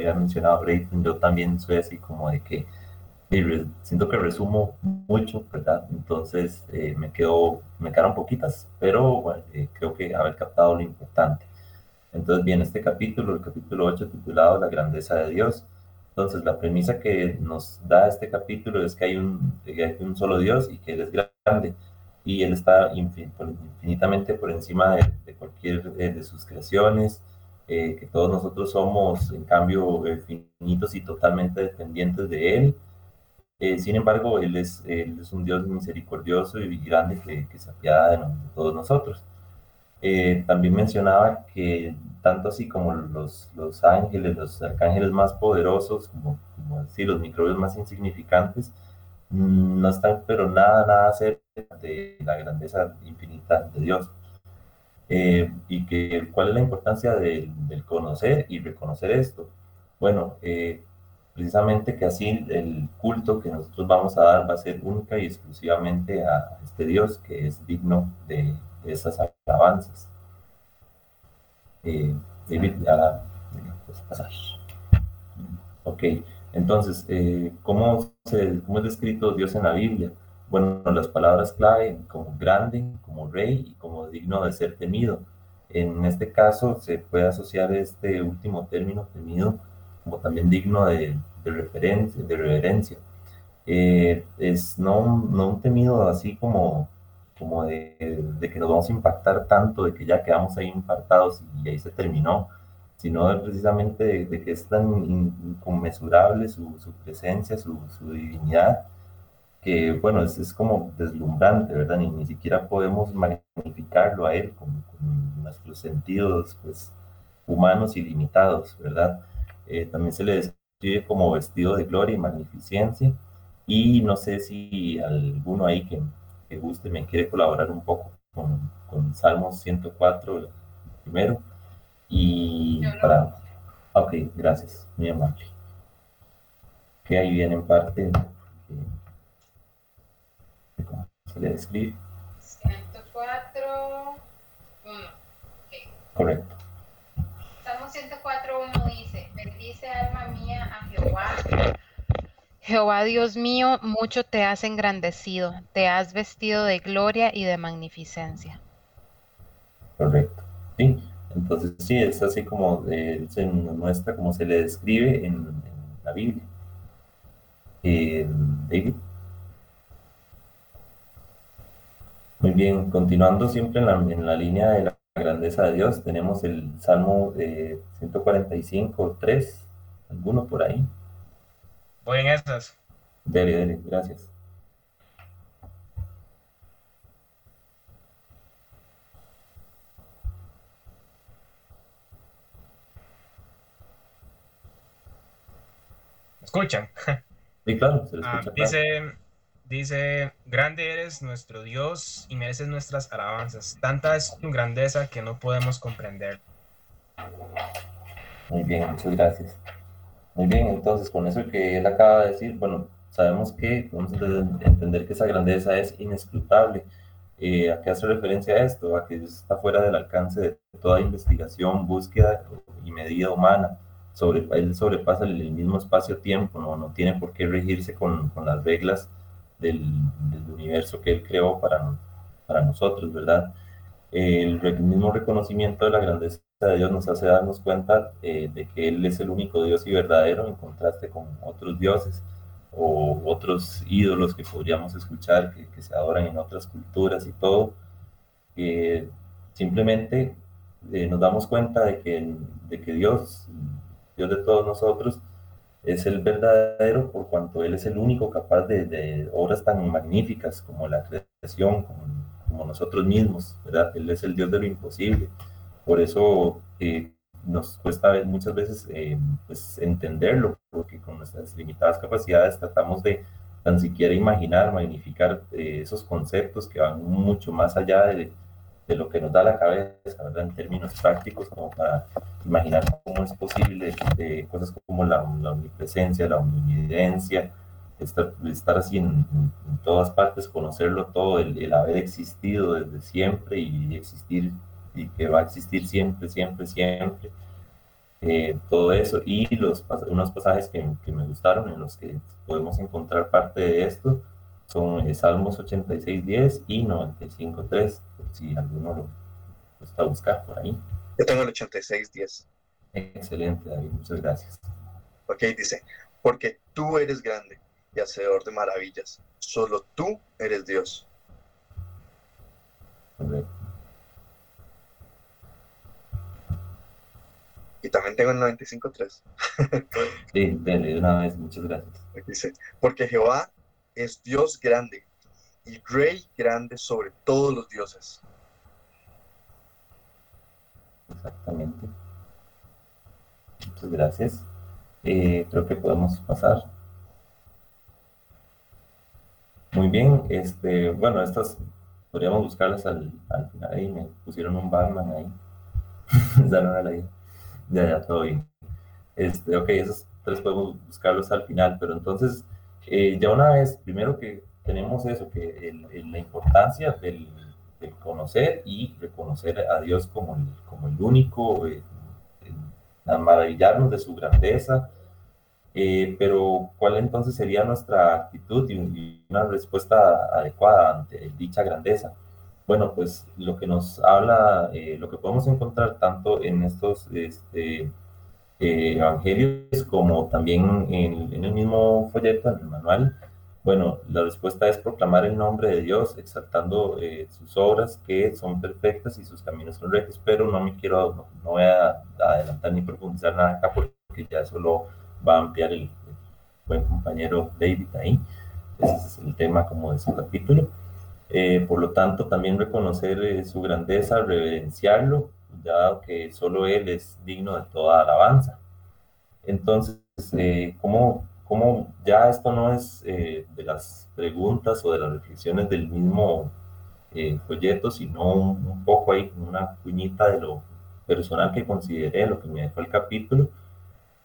había mencionado Brayton, yo también soy así como de que siento que resumo mucho, ¿verdad? Entonces eh, me, quedo, me quedaron poquitas, pero bueno, eh, creo que haber captado lo importante. Entonces viene este capítulo, el capítulo 8 titulado La grandeza de Dios. Entonces la premisa que nos da este capítulo es que hay un, que hay un solo Dios y que Él es grande y Él está infinitamente por encima de, cualquier eh, de sus creaciones, que todos nosotros somos en cambio finitos y totalmente dependientes de Él eh, sin embargo, él es, él es un Dios misericordioso y grande que, que se apiada de, todos nosotros. Eh, también mencionaba que tanto así como los, los ángeles, los arcángeles más poderosos, como, como decir, los microbios más insignificantes, mm, no están pero nada, nada cerca de la grandeza infinita de Dios. Eh, y que cuál es la importancia del conocer y reconocer esto. Bueno, eh, precisamente que así el culto que nosotros vamos a dar va a ser única y exclusivamente a este Dios que es digno de, esas alabanzas. Eh, David, ya pues, pasar. Ok, entonces, ¿cómo, se, ¿cómo es descrito Dios en la Biblia? Bueno, las palabras clave como grande, como rey y como digno de ser temido. En este caso se puede asociar este último término, temido, como también digno de, de, referencia, de reverencia. Eh, es no, no un temido así como, como de, de, que nos vamos a impactar tanto, de que ya quedamos ahí impactados y ahí se terminó, sino precisamente de, que es tan inconmensurable su, su presencia, su, su, divinidad, que bueno, es, es, como deslumbrante, ¿verdad? Ni, ni siquiera podemos magnificarlo a él con, con nuestros sentidos pues, humanos y limitados, ¿verdad? Eh, también se le describe como vestido de gloria y magnificencia. Y no sé si alguno ahí que, que guste me quiere colaborar un poco con, con Salmos 104 primero. Y para... Ok, gracias, mi amable. Que ahí viene en parte de cómo se le describe. 104, 1. Correcto. Salmo 104, 1 dice, bendice alma mía a Jehová. Jehová Dios mío, mucho te has engrandecido, te has vestido de gloria y de magnificencia. Correcto. Sí, entonces sí, es así como eh, se muestra, como se le describe en, en la Biblia. Eh, David. Muy bien, continuando siempre en la, en la línea de la grandeza de Dios. Tenemos el Salmo eh, 145, 3, alguno por ahí. Voy en estas. Dele, dele, gracias. ¿Escuchan? Sí, claro, se ah, escucha. dice, Dice, grande eres nuestro Dios y mereces nuestras alabanzas. Tanta es tu grandeza que no podemos comprender. Muy bien, muchas gracias. Muy bien, entonces con eso que él acaba de decir, bueno, sabemos que vamos a entender que esa grandeza es inescrutable. Eh, ¿A qué hace referencia a esto? A que está fuera del alcance de toda investigación, búsqueda y medida humana. Sobre, él sobrepasa el mismo espacio-tiempo, ¿no? no tiene por qué regirse con, con las reglas del, universo que Él creó para, para nosotros, ¿verdad? El, mismo reconocimiento de la grandeza de Dios nos hace darnos cuenta eh, de que Él es el único Dios y verdadero en contraste con otros dioses o otros ídolos que podríamos escuchar que, se adoran en otras culturas y todo. simplemente eh, nos damos cuenta de que, de que Dios, Dios de todos nosotros, es el verdadero por cuanto Él es el único capaz de, obras tan magníficas como la creación, como, nosotros mismos, ¿verdad? Él es el Dios de lo imposible. Por eso eh, nos cuesta muchas veces eh, pues, entenderlo, porque con nuestras limitadas capacidades tratamos de tan siquiera imaginar, magnificar eh, esos conceptos que van mucho más allá de, de lo que nos da la cabeza, ¿verdad? En términos prácticos, como para imaginar cómo es posible de cosas como la, omnipresencia, la omnividencia, estar, estar así en, todas partes, conocerlo todo, el, haber existido desde siempre y existir y que va a existir siempre, siempre, siempre. eh, todo eso y los, unos pasajes que, que, me gustaron en los que podemos encontrar parte de esto son eh, Salmos 86, 10 y 95, 3, si alguno lo gusta buscar por ahí. Yo tengo el 86, 10. Excelente, David, muchas gracias. Ok, dice, porque tú eres grande y hacedor de maravillas, solo tú eres Dios. Y también tengo el 95.3. sí, de una vez, muchas gracias. Dice, porque Jehová es Dios grande y Rey grande sobre todos los dioses. Exactamente. Muchas gracias. Eh, creo que podemos pasar. Muy bien, este, bueno, estas podríamos buscarlas al, al final ahí, me pusieron un Batman ahí. ya no era la idea. Ya, ya, todo bien. Este, ok, esos tres podemos buscarlos al final, pero entonces, eh, ya una vez, primero que tenemos eso, que el, la importancia del, conocer y reconocer a Dios como el, como el único, eh, maravillarnos de su grandeza, eh, pero ¿cuál entonces sería nuestra actitud y, una respuesta adecuada ante dicha grandeza? Bueno, pues lo que nos habla, eh, lo que podemos encontrar tanto en estos este, eh, evangelios como también en, en, el mismo folleto, en el manual, bueno, la respuesta es proclamar el nombre de Dios, exaltando sus obras que son perfectas y sus caminos son rectos, pero no me quiero, no, no voy a adelantar ni profundizar nada acá porque ya eso lo va a ampliar el, buen compañero David ahí. Ese es el tema como de su capítulo. Eh, por lo tanto, también reconocer eh, su grandeza, reverenciarlo, dado que solo Él es digno de toda alabanza. Entonces, eh, ¿cómo, ¿cómo, ya esto no es de las preguntas o de las reflexiones del mismo folleto, sino un, un, poco ahí, una cuñita de lo personal que consideré, lo que me dejó el capítulo,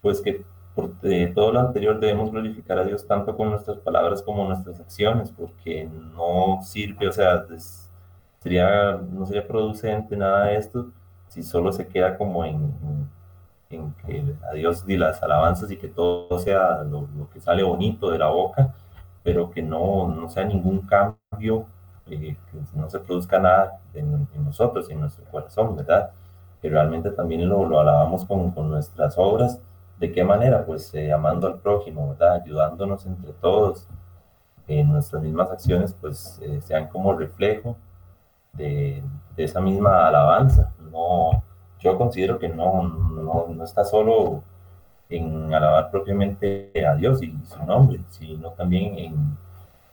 pues que por eh, todo lo anterior debemos glorificar a Dios tanto con nuestras palabras como nuestras acciones, porque no sirve, o sea, sería, no sería producente nada de esto si solo se queda como en, que a Dios y las alabanzas y que todo sea lo, que sale bonito de la boca, pero que no, no sea ningún cambio, eh, que no se produzca nada en, nosotros, en nuestro corazón, ¿verdad? Que realmente también lo, alabamos con, con nuestras obras ¿De qué manera? Pues eh, amando al prójimo, ¿verdad? Ayudándonos entre todos. En nuestras mismas acciones, pues eh, sean como reflejo de, esa misma alabanza. No, yo considero que no, no, no, está solo en alabar propiamente a Dios y su nombre, sino también en,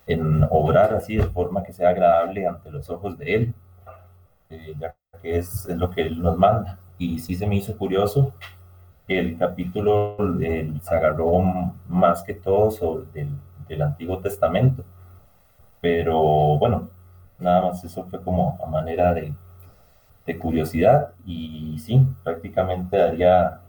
en obrar así de forma que sea agradable ante los ojos de Él, eh, que es, es, lo que Él nos manda. Y sí se me hizo curioso el capítulo se agarró más que todo sobre del, del, Antiguo Testamento. Pero bueno, nada más eso fue como a manera de, de curiosidad y sí, prácticamente daría,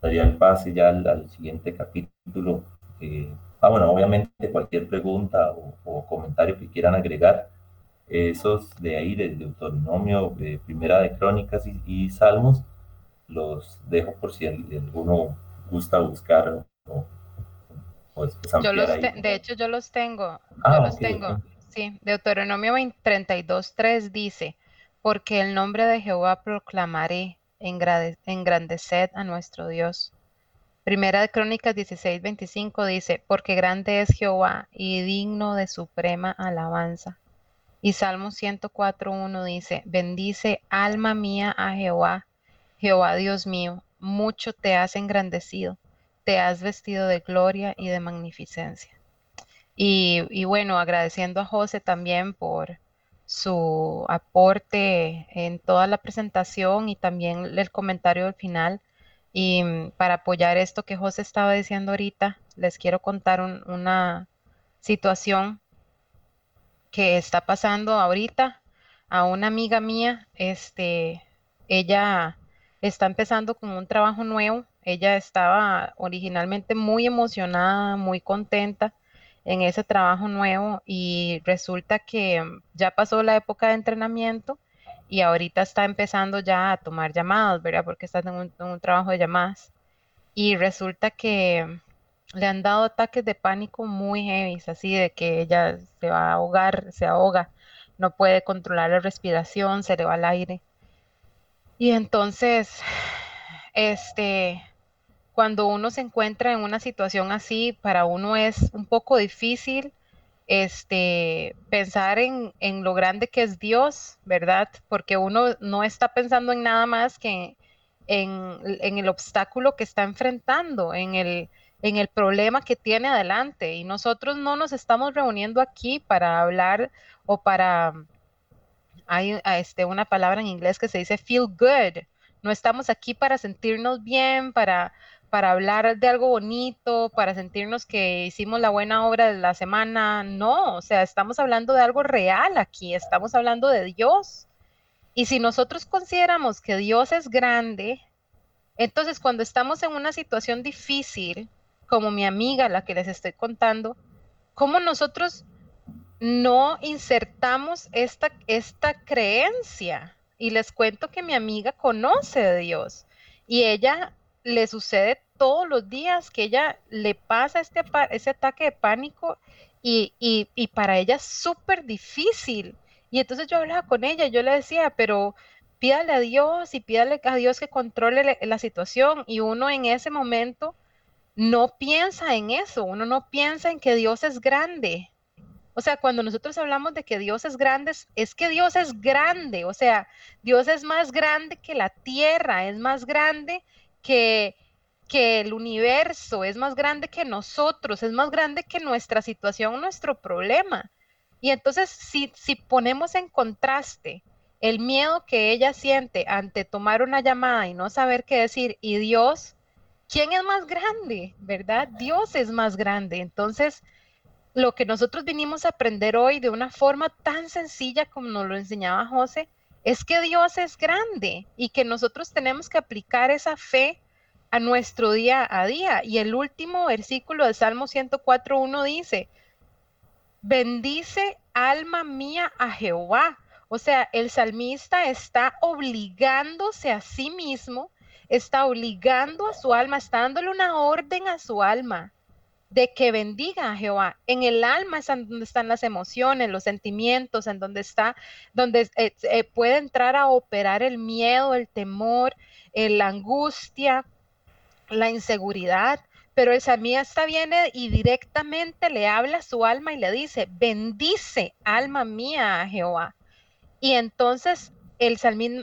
daría el pase ya al, siguiente capítulo. Eh, ah, bueno, obviamente cualquier pregunta o, comentario que quieran agregar, esos de ahí, de Deuteronomio, de Primera de Crónicas y, y Salmos, los dejo por si alguno gusta buscar o, yo los De hecho, yo los tengo. Ah, yo los tengo. Sí, Deuteronomio 32.3 dice, porque el nombre de Jehová proclamaré, engrandeced a nuestro Dios. Primera de Crónicas 16.25 dice, porque grande es Jehová y digno de suprema alabanza. Y Salmo 104.1 dice, bendice alma mía a Jehová Jehová Dios mío, mucho te has engrandecido, te has vestido de gloria y de magnificencia. Y, bueno, agradeciendo a José también por su aporte en toda la presentación y también el comentario al final. Y mm, para apoyar esto que José estaba diciendo ahorita, les quiero contar una situación que está pasando ahorita a una amiga mía. Este, ella está empezando con un trabajo nuevo. Ella estaba originalmente muy emocionada, muy contenta en ese trabajo nuevo y resulta que mm, ya pasó la época de entrenamiento y ahorita está empezando ya a tomar llamadas, ¿verdad? Porque está en un, trabajo de llamadas. Y resulta que le han dado ataques de pánico muy heavy, así de que ella se va a ahogar, se ahoga, no puede controlar la respiración, se le va al aire. Y entonces, este, cuando uno se encuentra en una situación así, para uno es un poco difícil este, pensar en, lo grande que es Dios, ¿verdad? Porque uno no está pensando en nada más que en, el obstáculo que está enfrentando, en el, en el problema que tiene adelante. Y nosotros no nos estamos reuniendo aquí para hablar o para... Hay este, una palabra en inglés que se dice feel good. No estamos aquí para sentirnos bien, para, para hablar de algo bonito, para sentirnos que hicimos la buena obra de la semana. No, o sea, estamos hablando de algo real aquí, estamos hablando de Dios. Y si nosotros consideramos que Dios es grande, entonces cuando estamos en una situación difícil, como mi amiga, la que les estoy contando, ¿cómo nosotros no insertamos esta, esta creencia? Y les cuento que mi amiga conoce de Dios y ella le sucede todos los días que ella le pasa este, ese ataque de pánico y, para ella es súper difícil. Y entonces yo hablaba con ella, yo le decía, pero pídale a Dios y pídale a Dios que controle la situación. Y uno en ese momento no piensa en eso, uno no piensa en que Dios es grande. O sea, cuando nosotros hablamos de que Dios es grande, es que Dios es grande. O sea, Dios es más grande que la tierra, es más grande que, que el universo es más grande que nosotros, es más grande que nuestra situación, nuestro problema. Y entonces, si, si ponemos en contraste el miedo que ella siente ante tomar una llamada y no saber qué decir, y Dios, ¿quién es más grande? ¿Verdad? Dios es más grande. Entonces, lo que nosotros vinimos a aprender hoy de una forma tan sencilla como nos lo enseñaba José, es que Dios es grande y que nosotros tenemos que aplicar esa fe a nuestro día a día. Y el último versículo de Salmo 104.1 dice, bendice alma mía a Jehová. O sea, el salmista está obligándose a sí mismo, está obligando a su alma, está dándole una orden a su alma de que bendiga a Jehová. En el alma es donde están las emociones, los sentimientos, en donde está, donde eh, eh, puede entrar a operar el miedo, el temor, eh, la angustia, la inseguridad. Pero el salmista viene y directamente le habla a su alma y le dice, bendice alma mía a Jehová. Y entonces el,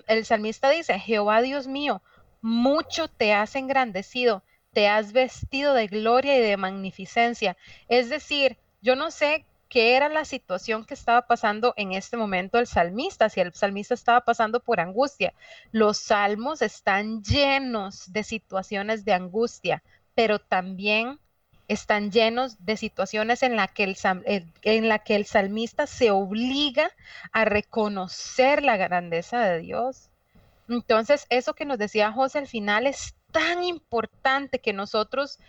el salmista dice, Jehová Dios mío, mucho te has engrandecido te has vestido de gloria y de magnificencia. Es decir, yo no sé qué era la situación que estaba pasando en este momento el salmista, si el salmista estaba pasando por angustia. Los salmos están llenos de situaciones de angustia, pero también están llenos de situaciones en la que el, la que el salmista se obliga a reconocer la grandeza de Dios. Entonces, eso que nos decía José al final es tan importante que nosotros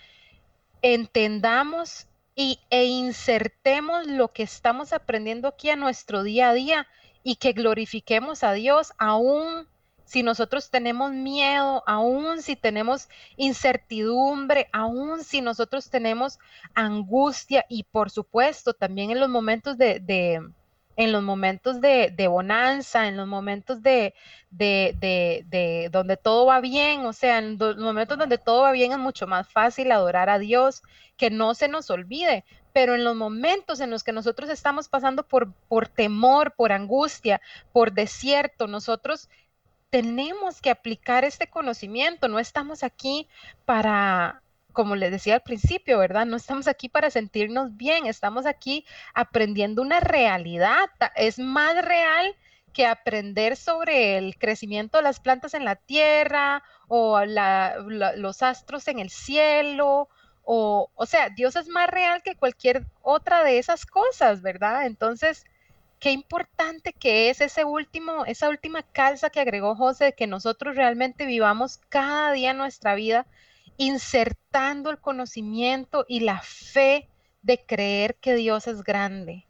entendamos y, e insertemos lo que estamos aprendiendo aquí a nuestro día a día y que glorifiquemos a Dios aún si nosotros tenemos miedo, aún si tenemos incertidumbre, aún si nosotros tenemos angustia y por supuesto también en los momentos de, en los momentos de, bonanza, en los momentos de, de, donde todo va bien, o sea, en los momentos donde todo va bien es mucho más fácil adorar a Dios, que no se nos olvide, pero en los momentos en los que nosotros estamos pasando por, por temor, por angustia, por desierto, nosotros tenemos que aplicar este conocimiento, no estamos aquí para como les decía al principio, ¿verdad? No estamos aquí para sentirnos bien, estamos aquí aprendiendo una realidad. Es más real que aprender sobre el crecimiento de las plantas en la tierra o los astros en el cielo. O, o sea, Dios es más real que cualquier otra de esas cosas, ¿verdad? Entonces, qué importante que es ese último, esa última calza que agregó José, de que nosotros realmente vivamos cada día nuestra vida insertando el conocimiento y la fe de creer que Dios es grande.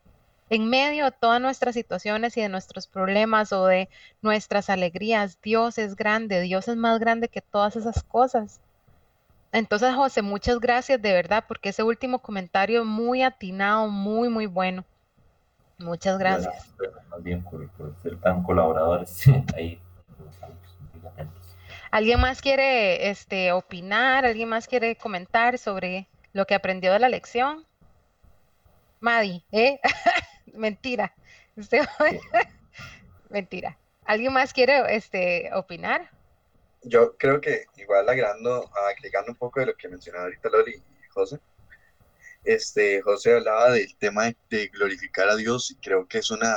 En medio de todas nuestras situaciones y de nuestros problemas o de nuestras alegrías, Dios es grande, Dios es más grande que todas esas cosas. Entonces, José, muchas gracias de verdad, porque ese último comentario muy atinado, muy, muy bueno. Muchas gracias. Más bien por, ser tan colaboradores ahí. ¿Alguien más quiere este, opinar? ¿Alguien más quiere comentar sobre lo que aprendió de la lección? Madi, ¿eh? Mentira. Mentira. ¿Alguien más quiere este, opinar? yo creo que igual agregando, agregando un poco de lo que mencionaba ahorita Loli y José, este, José hablaba del tema de, glorificar a Dios y creo que es una,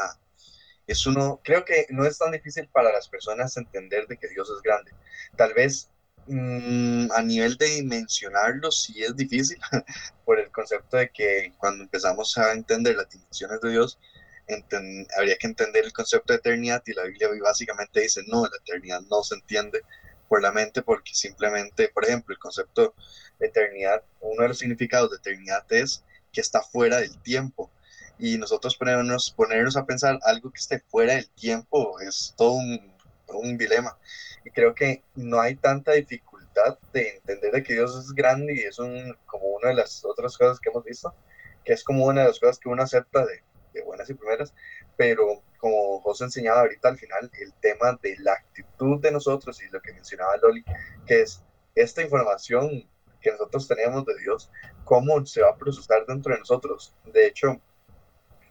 es uno, creo que no es tan difícil para las personas entender de que Dios es grande. Tal vez mm, a nivel de mencionarlo sí es difícil por el concepto de que cuando empezamos a entender las dimensiones de Dios, habría que entender el concepto de eternidad y la Biblia básicamente dice, no, la eternidad no se entiende por la mente porque simplemente, por ejemplo, el concepto de eternidad, uno de los significados de eternidad es que está fuera del tiempo. Y nosotros ponernos, ponernos a pensar algo que esté fuera del tiempo es todo un, un dilema. Y creo que no hay tanta dificultad de entender de que Dios es grande y es un, como una de las otras cosas que hemos visto, que es como una de las cosas que uno acepta de, de buenas y primeras, pero como José enseñaba ahorita al final, el tema de la actitud de nosotros y lo que mencionaba Loli, que es esta información que nosotros tenemos de Dios, cómo se va a procesar dentro de nosotros. De hecho,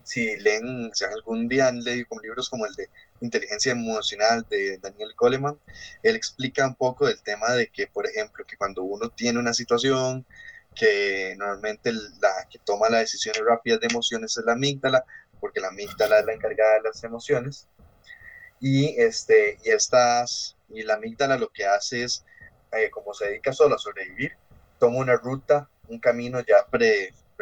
si leen, si algún día han leído libros como el de Inteligencia Emocional de Daniel Coleman, él explica un poco del tema de que, por ejemplo, que cuando uno tiene una situación, que normalmente la que toma las decisiones rápidas de emociones es la amígdala, porque la amígdala es la encargada de las emociones. Y, este, y, estas, y la amígdala lo que hace es, eh, como se dedica solo a sobrevivir, toma una ruta, un camino ya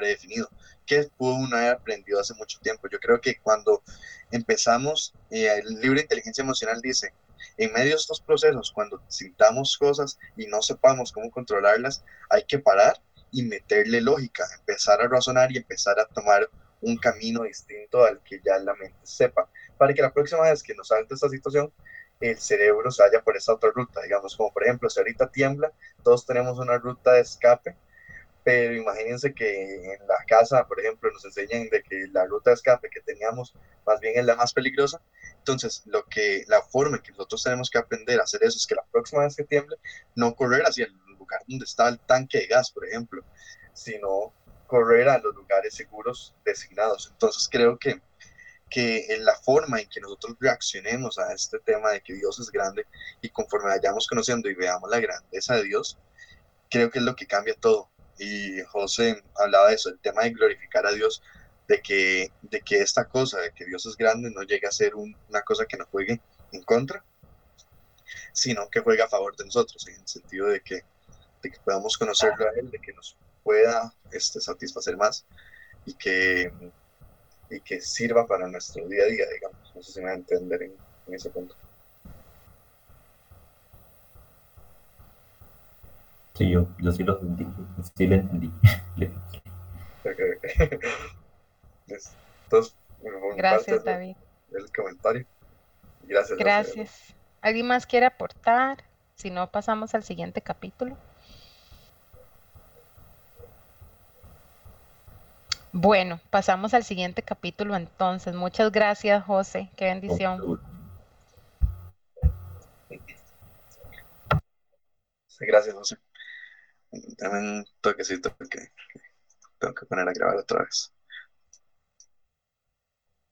predefinido, que pudo uno haber aprendido hace mucho tiempo. Yo creo que cuando empezamos, eh, el libro de inteligencia emocional dice, en medio de estos procesos, cuando sintamos cosas y no sepamos cómo controlarlas, hay que parar y meterle lógica, empezar a razonar y empezar a tomar un camino distinto al que ya la mente sepa, para que la próxima vez que nos salte esta situación, el cerebro se vaya por esa otra ruta, digamos, como por ejemplo, si ahorita tiembla, todos tenemos una ruta de escape, pero imagínense que en la casa, por ejemplo, nos enseñan de que la ruta de escape que teníamos más bien es la más peligrosa, entonces lo que, la forma en que nosotros tenemos que aprender a hacer eso es que la próxima vez que tiemble, no correr hacia el lugar donde está el tanque de gas, por ejemplo, sino correr a los lugares seguros designados. Entonces creo que, que en la forma en que nosotros reaccionemos a este tema de que Dios es grande y conforme vayamos conociendo y veamos la grandeza de Dios, creo que es lo que cambia todo. Y José hablaba de eso, el tema de glorificar a Dios, de que, de que esta cosa, de que Dios es grande, no llegue a ser una cosa que nos juegue en contra, sino que juegue a favor de nosotros, en el sentido de que, de que podamos conocerlo a Él, de que nos pueda este, satisfacer más y que, y que sirva para nuestro día a día, digamos. No sé si me va a entender en, ese punto. Sí, yo, yo sí lo entendí, sí lo entendí. Entonces, gracias, David. El comentario. Gracias. Gracias. ¿Alguien más quiere aportar? Si no, pasamos al siguiente capítulo. Bueno, pasamos al siguiente capítulo entonces. Muchas gracias, José. Qué bendición. gracias, José. Dame un toquecito porque tengo que poner a grabar otra vez.